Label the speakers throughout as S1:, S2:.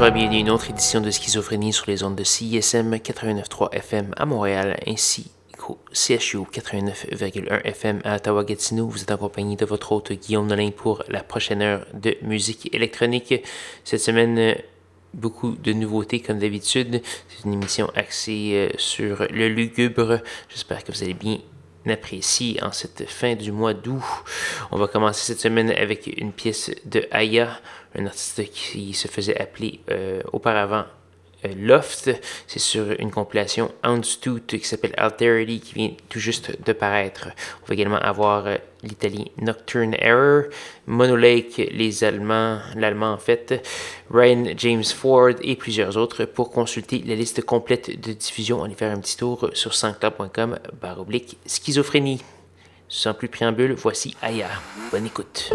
S1: Bienvenue à une autre édition de Schizophrénie sur les ondes de CISM 89.3 FM à Montréal ainsi qu'au CHU 89.1 FM à Ottawa-Gatineau. Vous êtes accompagné de votre hôte Guillaume Nolin pour la prochaine heure de musique électronique. Cette semaine, beaucoup de nouveautés comme d'habitude. C'est une émission axée euh, sur le lugubre. J'espère que vous allez bien apprécier en cette fin du mois d'août. On va commencer cette semaine avec une pièce de Aya, un artiste qui se faisait appeler euh, auparavant euh, Loft. C'est sur une compilation Houndstooth qui s'appelle Alterity qui vient tout juste de paraître. On va également avoir euh, l'italien Nocturne Error, Monolake, les Allemands, l'allemand en fait, Ryan James Ford et plusieurs autres. Pour consulter la liste complète de diffusion, allez faire un petit tour sur oblique schizophrénie. Sans plus préambule, voici Aya. Bonne écoute.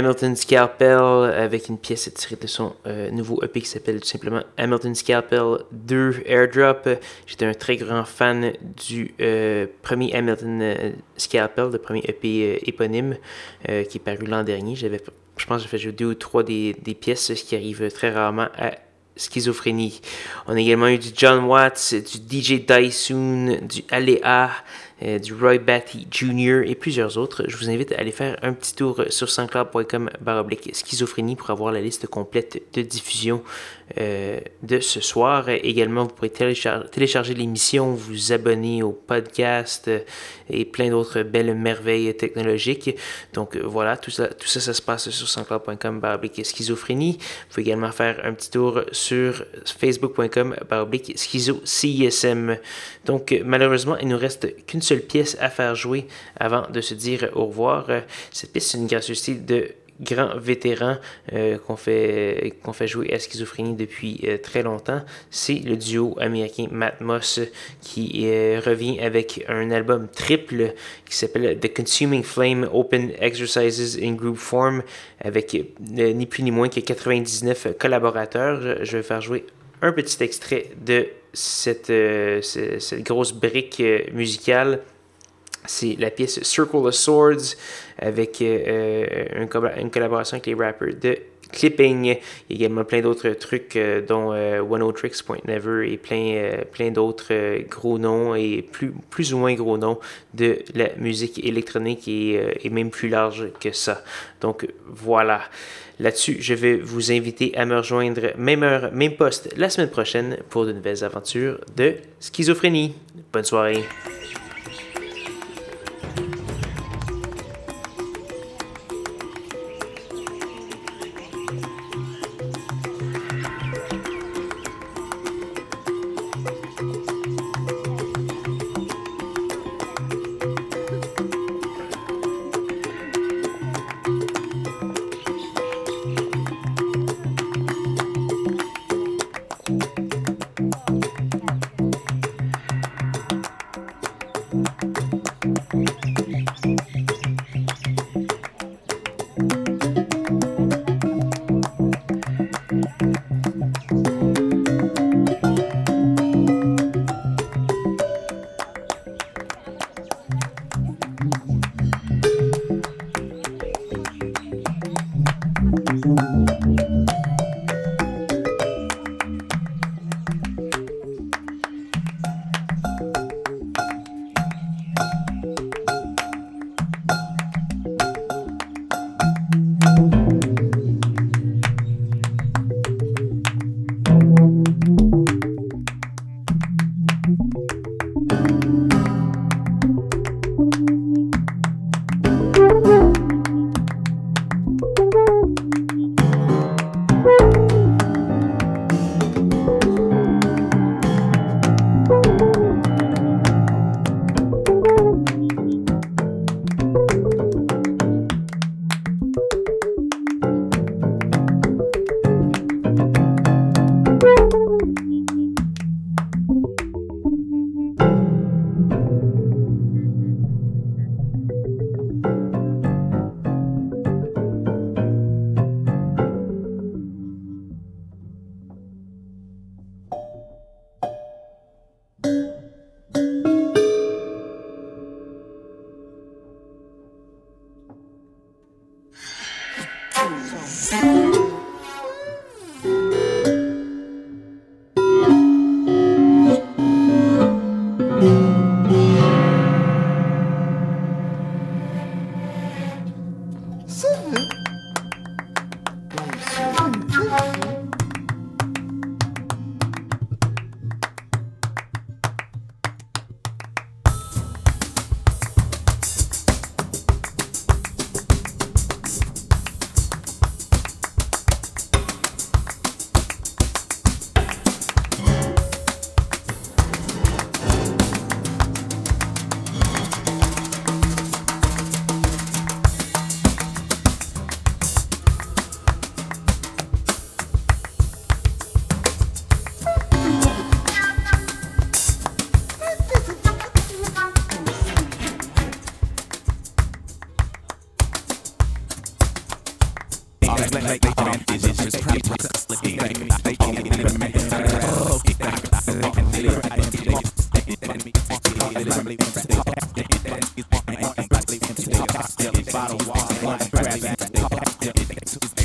S1: Hamilton Scalpel avec une pièce tirée de son euh, nouveau EP qui s'appelle tout simplement Hamilton Scalpel 2 Airdrop. J'étais un très grand fan du euh, premier Hamilton Scalpel, le premier EP éponyme qui est paru l'an dernier. J'avais, je pense j'ai fait jouer deux ou trois des, des pièces, ce qui arrive très rarement à schizophrénie. On a également eu du John Watts, du DJ Dysoon, du Aléa, euh, du Roy Batty Jr. et plusieurs autres. Je vous invite à aller faire un petit tour sur sanscloud.com baroblique schizophrénie pour avoir la liste complète de diffusion de ce soir. Également, vous pourrez télécharger, l'émission, vous abonner au podcast euh, et plein d'autres belles merveilles technologiques. Donc voilà, tout ça, tout ça, ça se passe sur sanscloud.com baroblique schizophrénie. Vous pouvez également faire un petit tour sur facebook.com baroblique schizo CISM. Donc malheureusement, il nous reste qu'une seule pièce à faire jouer avant de se dire au revoir. Cette pièce, c'est une gracieuseté de grand vétéran euh, qu'on fait, fait jouer à Schizophrénie depuis euh, très longtemps. C'est le duo américain Matt Moss qui euh, revient avec un album triple qui s'appelle The Consuming Flame Open Exercises in Group Form avec ni plus ni moins que 99 collaborateurs. Je vais faire jouer un petit extrait de cette, cette grosse brique musicale c'est la pièce Circle of Swords avec euh, une, collaboration avec les rappers de Clipping. Il y a également plein d'autres trucs, euh, dont euh, One O Tricks Point Never et plein, plein d'autres gros noms et plus, plus ou moins gros noms de la musique électronique et, et même plus large que ça. Donc voilà. Là-dessus, je vais vous inviter à me rejoindre même heure, même poste la semaine prochaine pour de nouvelles aventures de schizophrénie. Bonne soirée.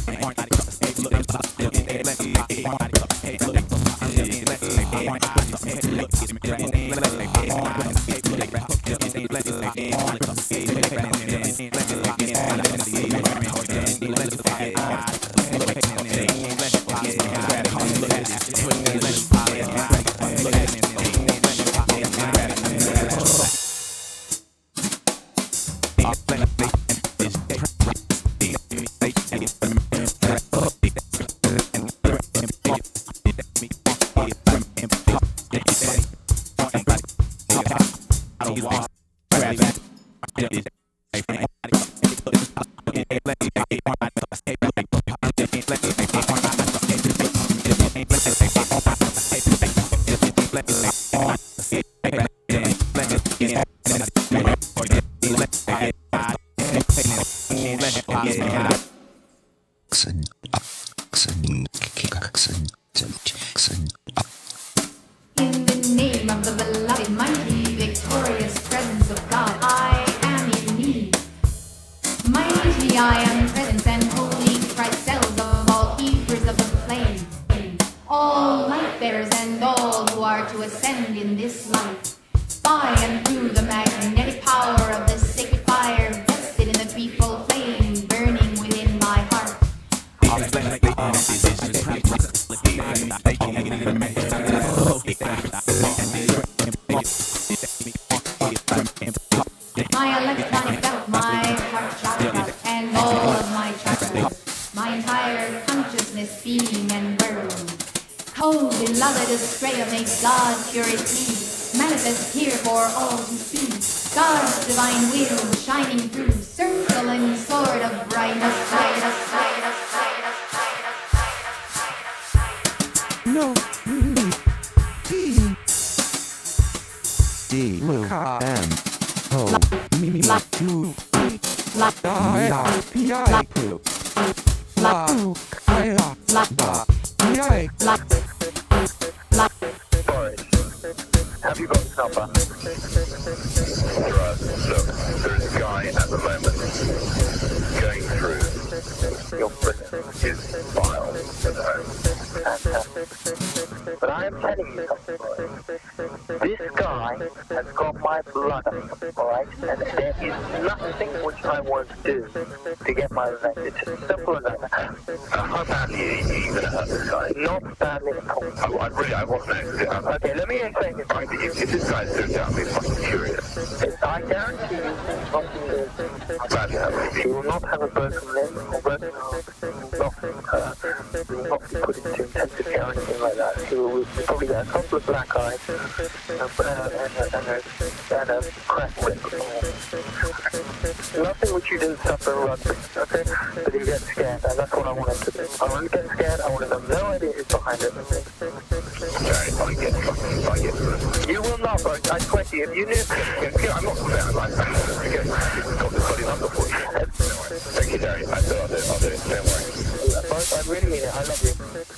S1: i Ain't nobody cross the stage.
S2: O beloved Estrella, may God purity manifest here for all to see. God's divine wheel shining through, circle and sword of brightness. light. No. D.
S3: M. O.
S2: M. U. La. I. P. I. P. La. I. La.
S4: I'm telling you, this guy has got my blood, alright? And there is nothing which I want to do to get my revenge. It's as simple as that.
S5: How badly are you going to hurt this guy?
S4: Not badly at all.
S5: I, I really, I wasn't actually. I,
S4: okay, let me explain this.
S5: I, if, if this guy's so down, I'm fucking furious.
S4: I guarantee you, he will not have a broken limb or broken arm put into intensive care or anything like that. He was probably got a couple of black eyes and. Nothing which you didn't suffer? But and that's what I wanted to do. I I no idea who's behind it.
S5: Sorry, I get I get
S4: You will not. I to you, if you knew,
S5: I'm not. Thank you, Jerry. I'll do it, I'll do it
S4: wait a minute, I love you.